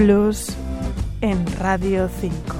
Blues en Radio 5.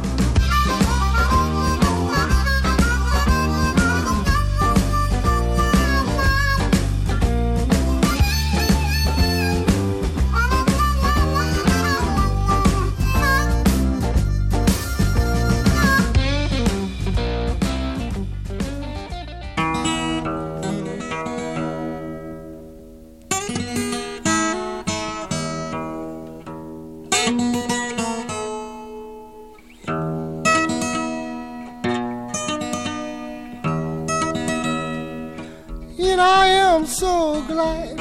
And I am so glad.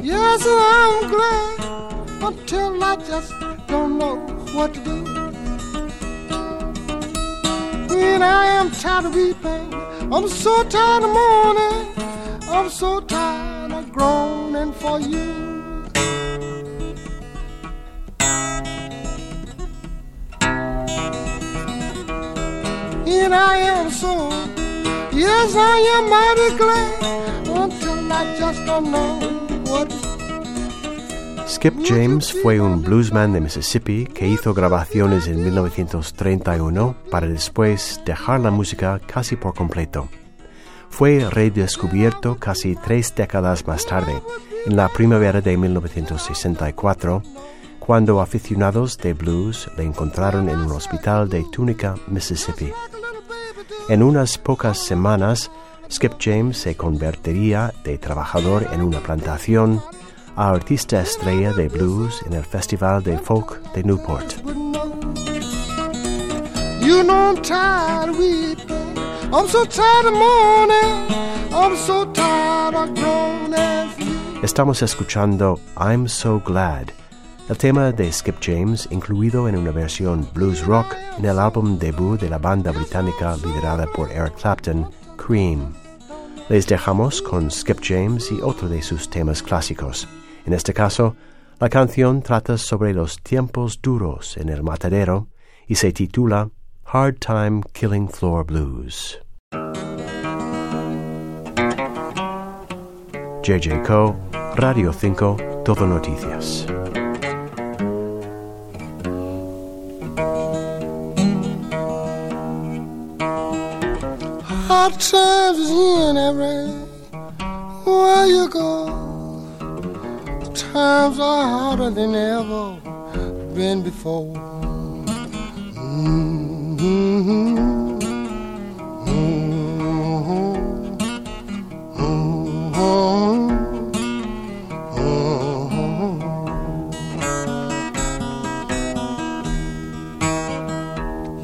Yes, I'm glad. Until I just don't know what to do. And I am tired of weeping. I'm so tired of mourning. I'm so tired of groaning for you. And I am so, yes, I am mighty glad until I just don't know what Skip James fue un bluesman de Mississippi que hizo grabaciones en 1931 para después dejar la música casi por completo. Fue redescubierto casi tres décadas más tarde, en la primavera de 1964, cuando aficionados de blues le encontraron en un hospital de Tunica, Mississippi. En unas pocas semanas, Skip James se convertiría de trabajador en una plantación a artista estrella de blues en el Festival de Folk de Newport. You know I'm tired of weeping. I'm so tired of mourning. I'm so tired of groaning. for you. Estamos escuchando I'm So Glad, el tema de Skip James incluido en una versión blues rock en el álbum debut de la banda británica liderada por Eric Clapton, Cream. Les dejamos con Skip James y otro de sus temas clásicos. En este caso, la canción trata sobre los tiempos duros en el matadero y se titula Hard Time Killing Floor Blues. JJ Co, Radio 5, Todo Noticias. Hard times is in every where you go. The Times are harder than ever been before.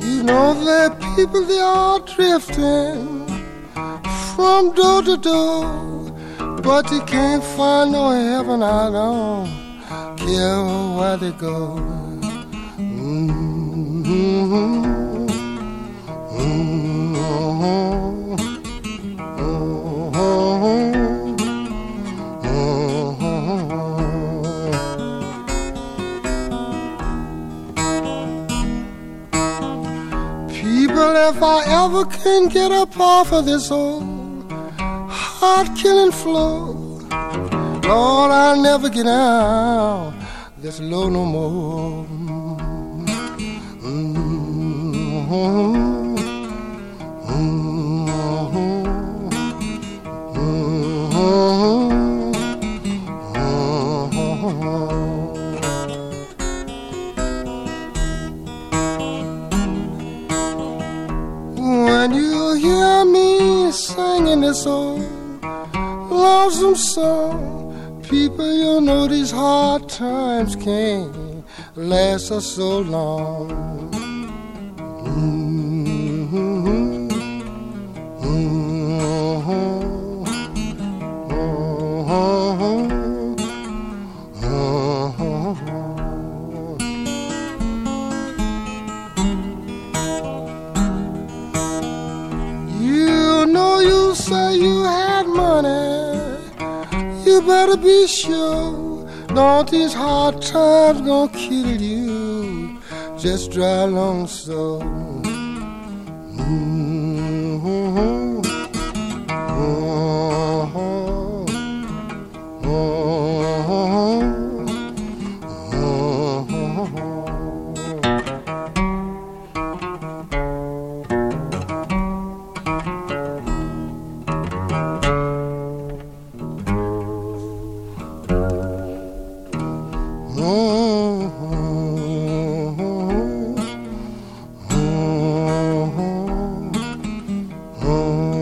You know are people they are drifting from door to door, but they can't find no heaven. I don't care where they go. Mhm. People, if I ever can get up off of this old heart killing floor, Lord, I'll never get out this low no more. When you hear me singing this old lonesome song, people, you know these hard times can't last us so long. Mhm. better be sure. Don't these hard times gonna kill you. Just drive along so. Mm-hmm. Oh.